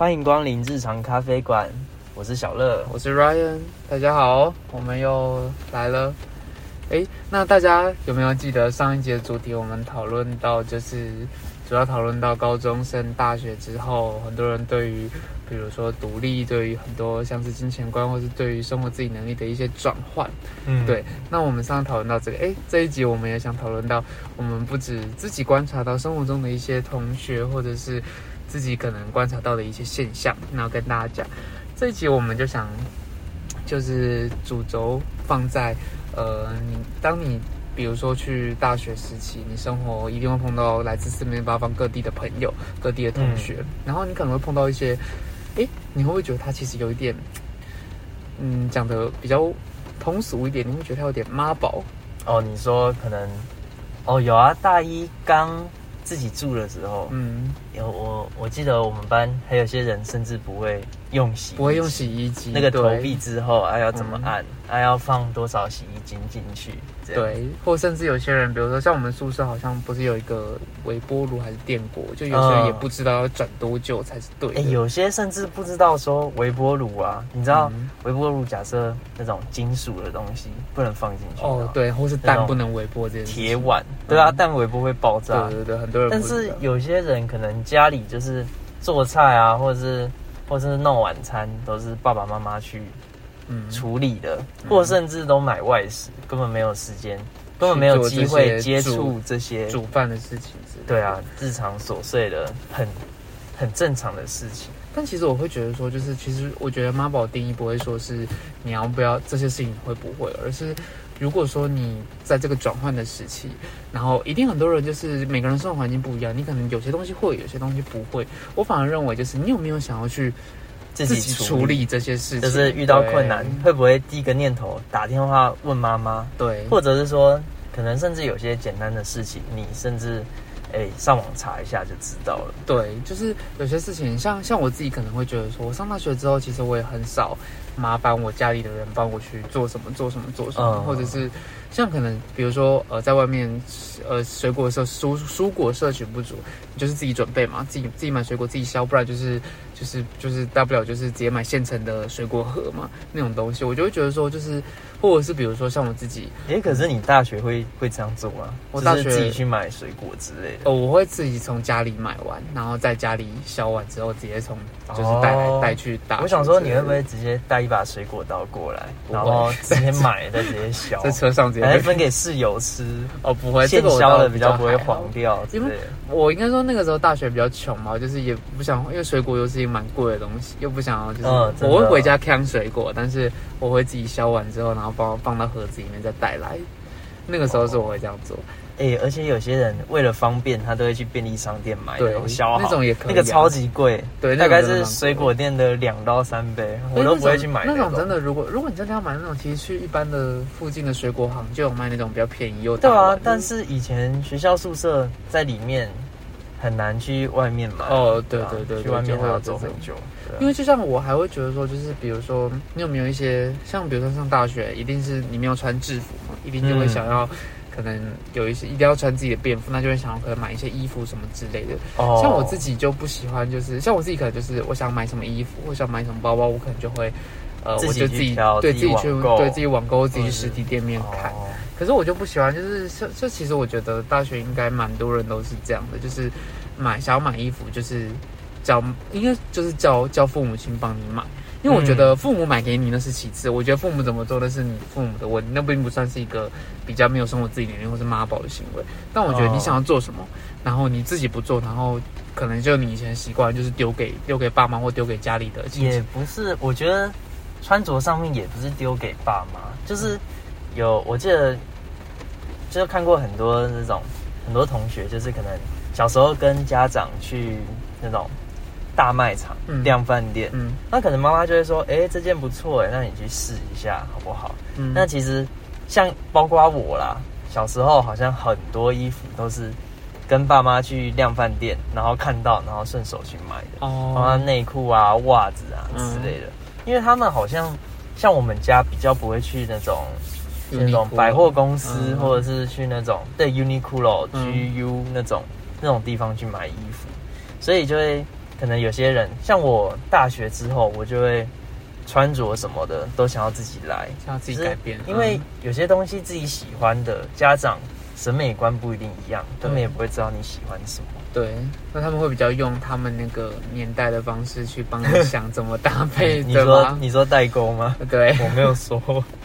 欢迎光临日常咖啡馆，我是小乐。我是 Ryan，大家好，我们又来了。诶，那大家有没有记得上一节主题？我们讨论到就是主要讨论到高中升大学之后，很多人对于比如说独立，对于很多像是金钱观，或是对于生活自己能力的一些转换。嗯，对，那我们上次讨论到这个，诶，这一集我们也想讨论到，我们不止自己观察到生活中的一些同学，或者是自己可能观察到的一些现象，然后跟大家讲。这一集我们就想，就是主轴放在，呃，你当你比如说去大学时期，你生活一定会碰到来自四面八方各地的朋友、各地的同学，然后你可能会碰到一些，诶，你会不会觉得他其实有一点，嗯，讲的比较通俗一点，你会觉得他有点妈宝？哦，你说可能，哦，有啊，大一刚自己住的时候，嗯，有我我记得我们班还有些人甚至不会用洗，不会用洗衣机，那个投对币之后啊要怎么嗯。按，啊要放多少洗衣精进去，对，或甚至有些人，比如说像我们宿舍好像不是有一个微波炉还是电锅，就有些人也不知道要转多久才是对的。哎，有些甚至不知道说微波炉啊，你知道嗯。微波炉假设那种金属的东西不能放进去哦，，对，或是蛋不能微波这件事情铁碗，对啊，蛋微波会爆炸对，对对，很多人但是有些人可能家里就是做菜啊，或者是或者是弄晚餐，都是爸爸妈妈去嗯处理的，或甚至都买外食，根本没有时间，根本没有机会接触这些。煮饭的事情的对啊，日常琐碎的很很正常的事情。但其实我会觉得说，就是其实我觉得妈宝定义不会说是你要不要这些事情会不会，而是如果说你在这个转换的时期，然后一定很多人就是每个人生活环境不一样，你可能有些东西会，有些东西不会。我反而认为就是你有没有想要去自自己处理这些事情，就是遇到困难对。会不会第一个念头打电话问妈妈，对，或者是说可能甚至有些简单的事情，你甚至哎上网查一下就知道了。对，就是有些事情，像像我自己可能会觉得说，我上大学之后，其实我也很少麻烦我家里的人帮我去做什么做什么做什么，嗯或者是像可能比如说呃在外面呃水果摄蔬蔬果摄取不足，你就是自己准备嘛，自己自己买水果自己削，不然就是就是就是大不了就是直接买现成的水果盒嘛那种东西，我就会觉得说就是或者是比如说像我自己哎、可是你大学会会这样做啊？我大学自己去买水果之类的。哦，我会自己从家里买完，然后在家里削完之后，直接从就是带来、哦带去打。我想说，你会不会直接带一把水果刀过来，然后直接买，再直接削，在车上直接还被 分给室友吃？哦，不会，现这个我削的比较不会黄。掉因为。我应该说那个时候大学比较穷嘛，就是也不想，因为水果又是一个蛮贵的东西，又不想要就是、我会回家扛水果，但是我会自己削完之后，然后放放到盒子里面再带来。那个时候是我会这样做，哎、而且有些人为了方便，他都会去便利商店买对那种也可以啊那个超级贵，对，大概是水果店的两到三倍，我都不会去买那种种真的，如果如果你真的要买那种，其实去一般的附近的水果行就有卖那种比较便宜又大对啊，但是以前学校宿舍在里面很难去外面买哦对啊对对对去外面会还要走很久。因为就像我还会觉得说，就是比如说，你有没有一些像比如说上大学，一定是你没有穿制服嘛，一定就会嗯想要，可能有一些一定要穿自己的便服，那就会想要可能买一些衣服什么之类的。哦像我自己就不喜欢，就是像我自己可能就是我想买什么衣服，我想买什么包包，我可能就会。呃，我就自己对自己去对自己网购，自己实体店面看。哦可是我就不喜欢，就是这这其实我觉得大学应该蛮多人都是这样的，就是买想要买衣服，就是叫应该就是叫叫父母亲帮你买，因为我觉得父母买给你那是其次，我觉得父母怎么做那是你父母的问题，那并不算是一个比较没有生活自理能力或是妈宝的行为。但我觉得你想要做什么，然后你自己不做，然后可能就你以前习惯就是丢给丢给爸妈或丢给家里的也，不是，我觉得穿着上面也不是丢给爸妈，就是有我记得就是看过很多那种很多同学，就是可能小时候跟家长去那种大卖场、嗯。量饭店，嗯。那可能妈妈就会说：“哎、这件不错，哎，那你去试一下好不好？”嗯，那其实像包括我啦，小时候好像很多衣服都是跟爸妈去量饭店，然后看到，然后顺手去买的。包括哦，内裤啊、袜子啊嗯之类的，因为他们好像像我们家比较不会去那种那种百货公司，嗯。或者是去那种对 Uniqlo、嗯。GU 那种那种地方去买衣服，所以就会可能有些人像我大学之后，我就会穿着什么的都想要自己来，想要自己改变，因为嗯有些东西自己喜欢的，家长审美观不一定一样，他们也不会知道你喜欢什么。对，那他们会比较用他们那个年代的方式去帮你想怎么搭配，你说？你说代沟吗？对，我没有说。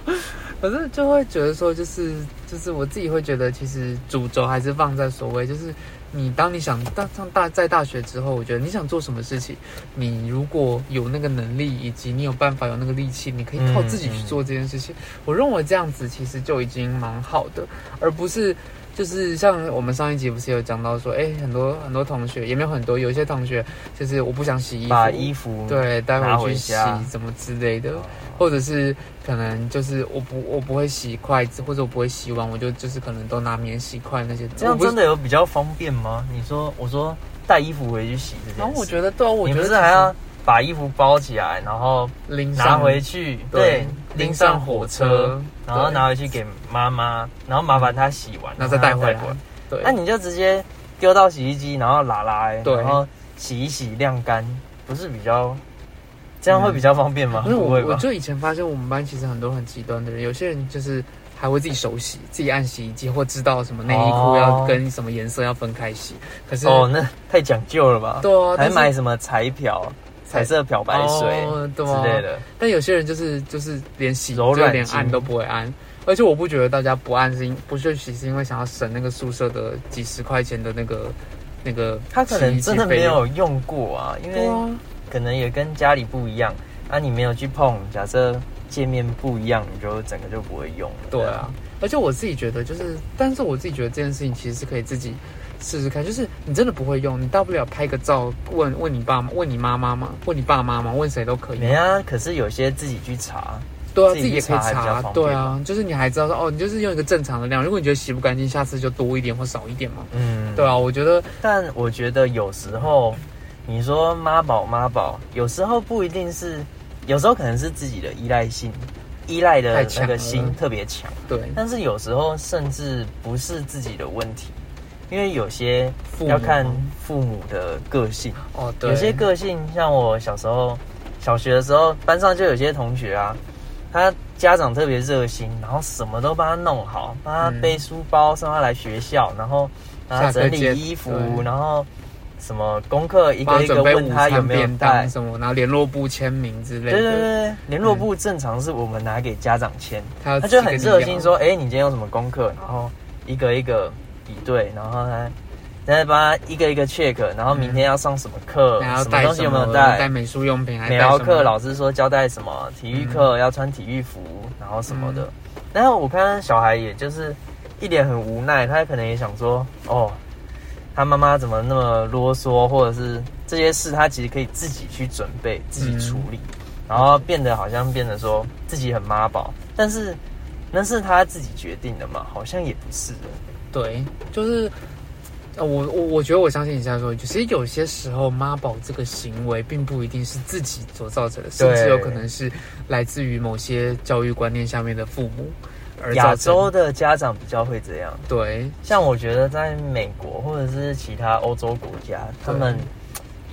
可是就会觉得说，就是就是我自己会觉得，其实主轴还是放在所谓，就是你当你想大上大在大学之后，我觉得你想做什么事情，你如果有那个能力，以及你有办法有那个力气，你可以靠自己去做这件事情。我认为这样子其实就已经蛮好的，而不是。就是像我们上一集不是有讲到说，哎、很多很多同学也没有很多，有些同学就是我不想洗衣服，把衣服对带拿回回去洗家，怎么之类的，哦或者是可能就是我不我不会洗筷子，或者我不会洗碗，我就就是可能都拿免洗筷那些。这样真的有比较方便吗？你说，我说带衣服回去洗这件事，然后我觉得对啊，我觉得还要把衣服包起来，然后拎拿回去，对对，拎上火车，然后拿回去给妈妈，然后麻烦她洗完，然后再带回来那你就直接丢到洗衣机，然后拉拉，对然后洗一洗晾干，不是比较这样会比较方便吗？因为我不会吧？我就以前发现我们班其实很多很极端的人，有些人就是还会自己手洗，自己按洗衣机，或知道什么内衣裤哦要跟什么颜色要分开洗。可是哦，那太讲究了吧？对啊，还买什么彩漂、彩色漂白水之类的。但有些人就是就是连洗柔软筋就连按都不会按，而且我不觉得大家不按是因不去洗是因为想要省那个宿舍的几十块钱的那个那个他可能真的没有用过啊，因为可能也跟家里不一样。啊，你没有去碰，假设界面不一样，你就整个就不会用了。对啊，而且我自己觉得就是，但是我自己觉得这件事情其实是可以自己试试看，就是你真的不会用，你大不了拍个照问问你爸妈，问你妈妈嘛，问你爸妈嘛，问谁都可以。没啊，可是有些自己去查，对啊，自自己己也可以查对啊，就是你还知道说哦，你就是用一个正常的量，如果你觉得洗不干净，下次就多一点或少一点嘛。嗯，对啊，我觉得但我觉得有时候你说妈宝妈宝，有时候不一定是，有时候可能是自己的依赖性，依赖的那个心特别强。对但是有时候甚至不是自己的问题，因为有些要看父母的个性。哦，对，有些个性，像我小时候小学的时候，班上就有些同学啊，他家长特别热心，然后什么都帮他弄好，帮他嗯背书包，送他来学校，然后帮他整理衣服，然后什么功课一个一个问他有没有带。什么，然后联络部签名之类的。对对对，联络部正常是我们拿给家长签，他就很热心说：“哎、你今天有什么功课？”然后一个一个比对，然后他再帮他一个一个 check，然后明天要上什么课，然后什么东西有没有带带？美术用品，还美劳课老师说交代什么，体育课要穿体育服，然后什么的。然后我看小孩也就是一脸很无奈，他可能也想说：“哦，他妈妈怎么那么啰嗦，或者是这些事他其实可以自己去准备、自己处理。然后变得好像变得说自己很妈宝，但是那是他自己决定的嘛？好像也不是的。对，就是。呃，我我我觉得我相信你现在说，其实有些时候妈宝这个行为并不一定是自己所造成的，甚至有可能是来自于某些教育观念下面的父母而亚洲的家长比较会这样，对。像我觉得在美国或者是其他欧洲国家，他们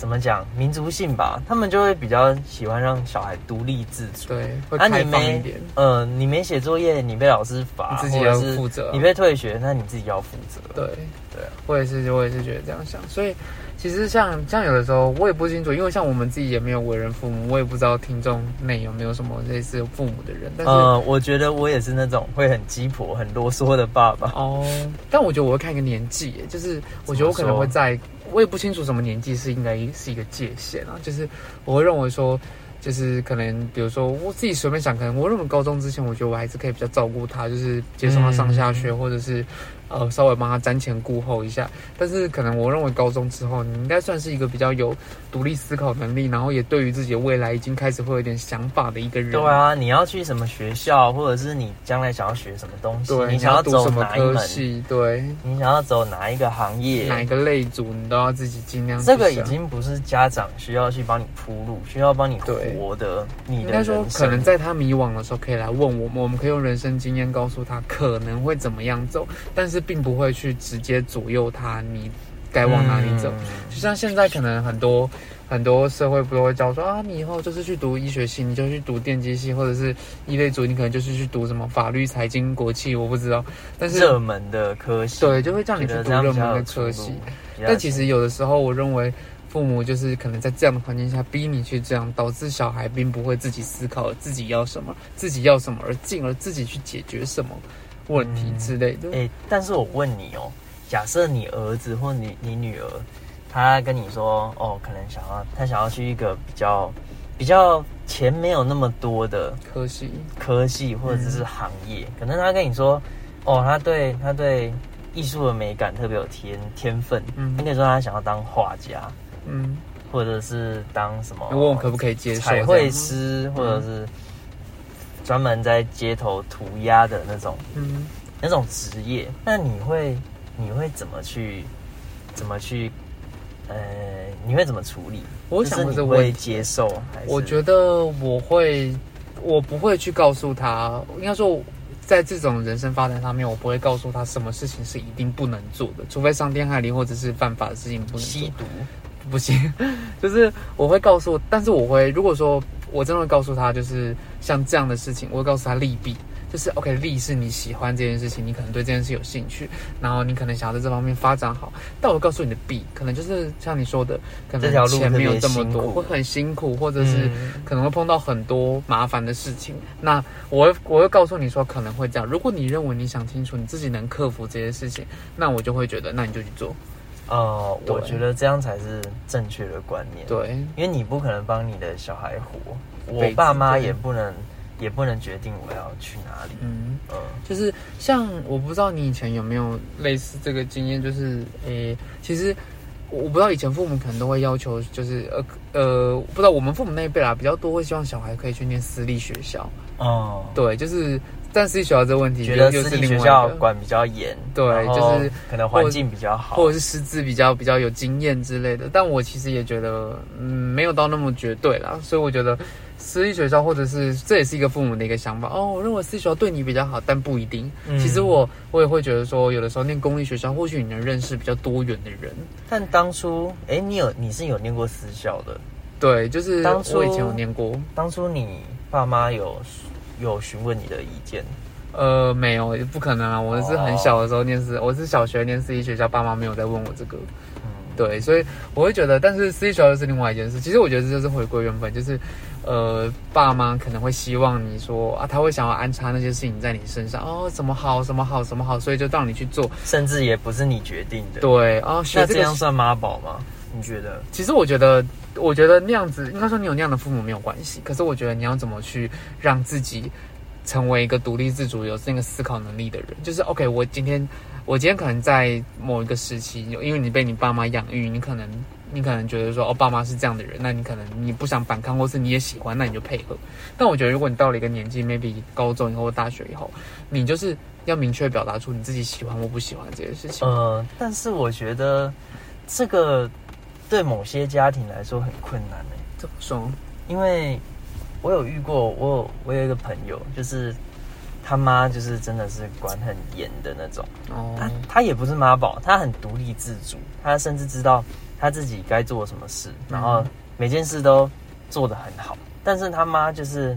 怎么讲民族性吧，他们就会比较喜欢让小孩独立自主。对，会啊，开放一点，呃，你没写作业，你被老师罚，你自己要负责你被退学，那你自己要负责。对对啊，我也是，我也是觉得这样想。所以其实像像有的时候我也不清楚，因为像我们自己也没有为人父母，我也不知道听众内有没有什么类似父母的人。但是、呃，我觉得我也是那种会很鸡婆、很啰嗦的爸爸。哦，但我觉得我会看一个年纪，就是我觉得我可能会在，我也不清楚什么年纪是应该是一个界限啊，就是我会认为说。就是可能，比如说我自己随便想，可能我认为高中之前，我觉得我还是可以比较照顾他，就是接送他上下学，或者是呃稍微帮他瞻前顾后一下。但是可能我认为高中之后，你应该算是一个比较有独立思考能力，然后也对于自己的未来已经开始会有点想法的一个人。对啊，你要去什么学校，或者是你将来想要学什么东西，对，你想要走读什么科哪一门，系，对，你想要走哪一个行业，哪一个类组，你都要自己尽量这个已经不是家长需要去帮你铺路，需要帮你对活的你的应该说。可能在他迷惘的时候，可以来问我们，我们可以用人生经验告诉他可能会怎么样走，但是并不会去直接左右他你该往哪里走。嗯就像现在可能很多很多社会不都会教说啊，你以后就是去读医学系，你就去读电机系，或者是一类组，你可能就是去读什么法律、财经、国际，我不知道。但是热门的科系，对，就会叫你去读热门的科系。但其实有的时候，我认为父母就是可能在这样的环境下逼你去这样，导致小孩并不会自己思考自己要什么，自己要什么，而进而自己去解决什么问题嗯之类的。哎、但是我问你哦，假设你儿子或你你女儿，他跟你说，哦，可能想要他想要去一个比较比较钱没有那么多的科系，科系或者是行业，可能他跟你说，哦，他对他对艺术的美感特别有天天分，嗯。他跟你说他想要当画家，嗯，或者是当什么问我可不可以接受彩绘师，或者是专门在街头涂鸦的那种嗯，那种职业，那你会你会怎么去怎么去呃，你会怎么处理？我想就是你会接受，还是我觉得我会，我不会去告诉他，应该说，在这种人生发展上面，我不会告诉他什么事情是一定不能做的，除非伤天害理或者是犯法的事情不能做吸。毒，不行，就是我会告诉，但是我会，如果说我真的会告诉他，就是像这样的事情，我会告诉他利弊，就是 OK，利是你喜欢这件事情，你可能对这件事有兴趣，然后你可能想要在这方面发展好，但我告诉你的弊，可能就是像你说的，可能钱没有这么多，会很辛苦，或者是嗯。可能会碰到很多麻烦的事情。那我我会告诉你说可能会这样，如果你认为你想清楚，你自己能克服这些事情，那我就会觉得那你就去做。呃，我对觉得这样才是正确的观念。，对，因为你不可能帮你的小孩活，我爸妈也不能也不能决定我要去哪里。嗯。嗯，就是像我不知道你以前有没有类似这个经验，就是诶、其实我不知道以前父母可能都会要求，就是呃呃，不知道我们父母那一辈啦，比较多会希望小孩可以去念私立学校。哦，对，就是但私立学校这个问题，觉得私立学校管比较严，对就是可能环境比较好，或者是师资比较比较有经验之类的。但我其实也觉得，嗯，没有到那么绝对啦。所以我觉得私立学校或者是这也是一个父母的一个想法哦。我认为私立学校对你比较好，但不一定。嗯其实我我也会觉得说，有的时候念公立学校，或许你能认识比较多元的人。但当初，哎、你有你是有念过私校的，对，就是当初我以前有念过，当初你爸妈有有询问你的意见，呃，没有，不可能啊！我是很小的时候念私，我是小学念私立学校，爸妈没有在问我这个。嗯，对，所以我会觉得，但是私立学校又是另外一件事。其实我觉得这就是回归原本，就是呃，爸妈可能会希望你说啊，他会想要安插那些事情在你身上，哦，什么好，什么好，什么好，所以就让你去做。甚至也不是你决定的。，对，哦，学这个那这样算妈宝吗？你觉得？其实我觉得，我觉得那样子，应该说你有那样的父母没有关系。可是我觉得你要怎么去让自己成为一个独立自主、有那个思考能力的人，就是 OK。我今天，我今天可能在某一个时期，因为你被你爸妈养育，你可能你可能觉得说，哦，爸妈是这样的人，那你可能你不想反抗，或是你也喜欢，那你就配合。但我觉得，如果你到了一个年纪，maybe 高中以后或大学以后，你就是要明确表达出你自己喜欢或不喜欢这件事情。呃，但是我觉得这个对某些家庭来说很困难呢，怎么说？因为我有遇过，我有我有一个朋友，就是他妈就是真的是管很严的那种。哦，他他也不是妈宝，他很独立自主，他甚至知道他自己该做什么事，然后每件事都做得很好。但是他妈就是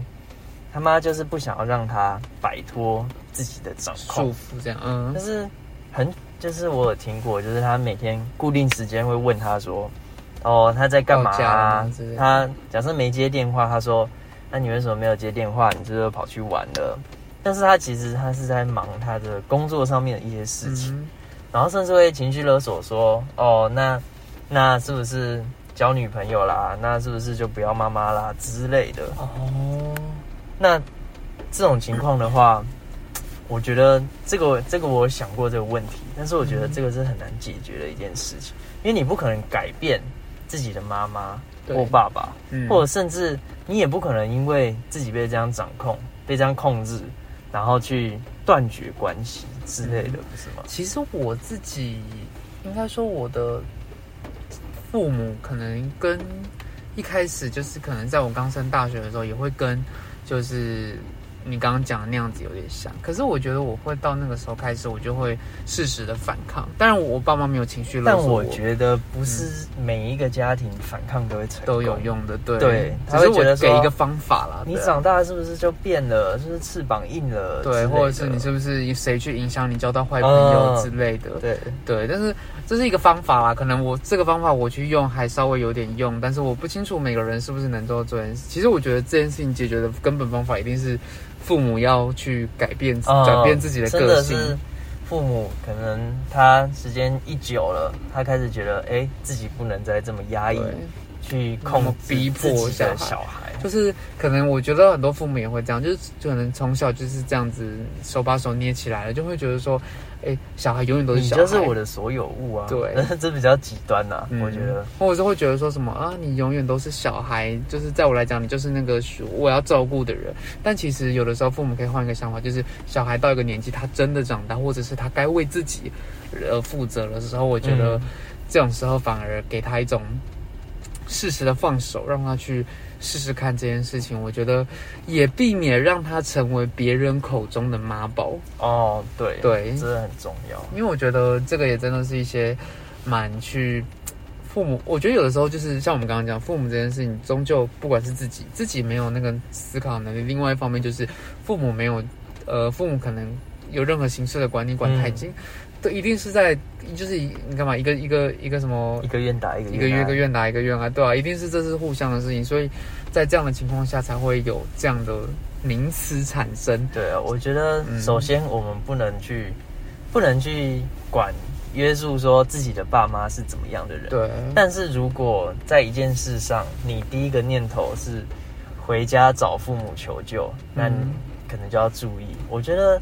他妈就是不想要让他摆脱自己的掌控束，缚这样，嗯就，是很就是我有听过，就是他每天固定时间会问他说，哦他在干嘛他假设没接电话，他说那你为什么没有接电话？你是不是跑去玩了？但是他其实他是在忙他的工作上面的一些事情。嗯然后甚至会情绪勒索说：“哦，那那是不是交女朋友啦？那是不是就不要妈妈啦之类的哦，？”那这种情况的话，我觉得这个这个我想过这个问题，但是我觉得这个是很难解决的一件事情，因为你不可能改变自己的妈妈或爸爸，嗯。或者甚至你也不可能因为自己被这样掌控、被这样控制，然后去断绝关系之类的，不是吗？其实我自己应该说，我的父母可能跟一开始就是可能在我刚升大学的时候，也会跟就是你刚刚讲的那样子有点像。可是我觉得我会到那个时候开始，我就会适时的反抗。当然，我爸妈没有情绪勒但索我觉得不是每一个家庭反抗都会成功，都有。用的，对对只是我给一个方法啦。你长大是不是就变了？是不是翅膀硬了对，或者是你是不是谁去影响你交到坏朋友嗯之类的？对对，但是这是一个方法啦，可能我这个方法我去用还稍微有点用，但是我不清楚每个人是不是能做到这件事。其实我觉得这件事情解决的根本方法一定是父母要去改变、嗯转变自己的个性。父母可能他时间一久了，他开始觉得哎、自己不能再这么压抑对，去控制逼迫自己的小孩小孩。就是可能我觉得很多父母也会这样，就是就可能从小就是这样子手把手捏起来了，就会觉得说，哎、小孩永远都是小孩，就是我的所有物啊！对，这比较极端呐、嗯我觉得。或者是会觉得说什么啊，你永远都是小孩，就是在我来讲，你就是那个我要照顾的人。但其实有的时候父母可以换一个想法，就是小孩到一个年纪，他真的长大，或者是他该为自己呃负责的时候，我觉得嗯这种时候反而给他一种适时的放手，让他去试试看这件事情。我觉得也避免让他成为别人口中的妈宝。哦，对对真的很重要。因为我觉得这个也真的是一些蛮去父母，我觉得有的时候就是像我们刚刚讲，父母这件事情，终究不管是自己自己没有那个思考能力，另外一方面就是父母没有，呃，父母可能有任何形式的管理管太紧，都一定是在就是你干嘛一个一个一个什么一个愿打一个一个月一个愿愿打一个愿挨，对啊，一定是这是互相的事情，所以在这样的情况下才会有这样的名词产生。对啊，我觉得嗯首先我们不能去，不能去管约束说自己的爸妈是怎么样的人。对，但是如果在一件事上，你第一个念头是回家找父母求救，那可能就要注意。我觉得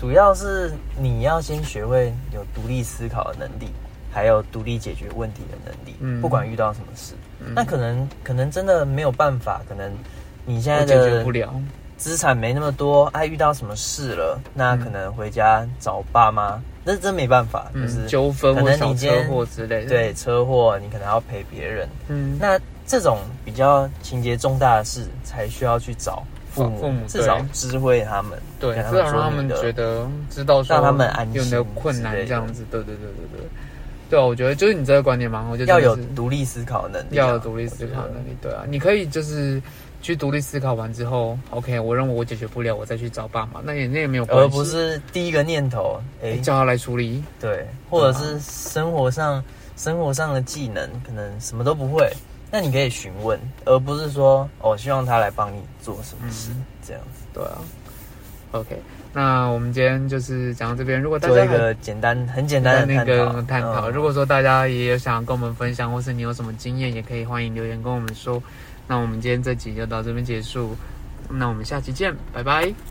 主要是你要先学会有独立思考的能力，还有独立解决问题的能力。嗯不管遇到什么事，嗯那可能可能真的没有办法，可能你现在我解决的不了。资产没那么多，哎、遇到什么事了，那嗯可能回家找爸妈，那真没办法，就嗯是，纠纷可或者你今天祸之类的。对，车祸，你可能要陪别人。嗯，那这种比较情节重大的事，才需要去找父母，父母至少对知会他们，对，至少让他们觉得知道说让他们安心有没有困难这样子。对对对对对，对啊，我觉得就是你这个观点蛮好，就要有独立思考能力啊、要有独立思考能力。对啊，你可以就是去独立思考完之后，OK，我认为我解决不了，我再去找爸妈，那也那也没有关系，而不是第一个念头，哎、叫他来处理。对，或者是生活上生活上的技能可能什么都不会，那你可以询问，而不是说哦，希望他来帮你做什么事，嗯这样子对啊，OK，那我们今天就是讲到这边，如果大做一个简单很简单的那个探讨。嗯如果说大家也有想要跟我们分享，或是你有什么经验，也可以欢迎留言跟我们说。那我们今天这集就到这边结束，那我们下期见，拜拜。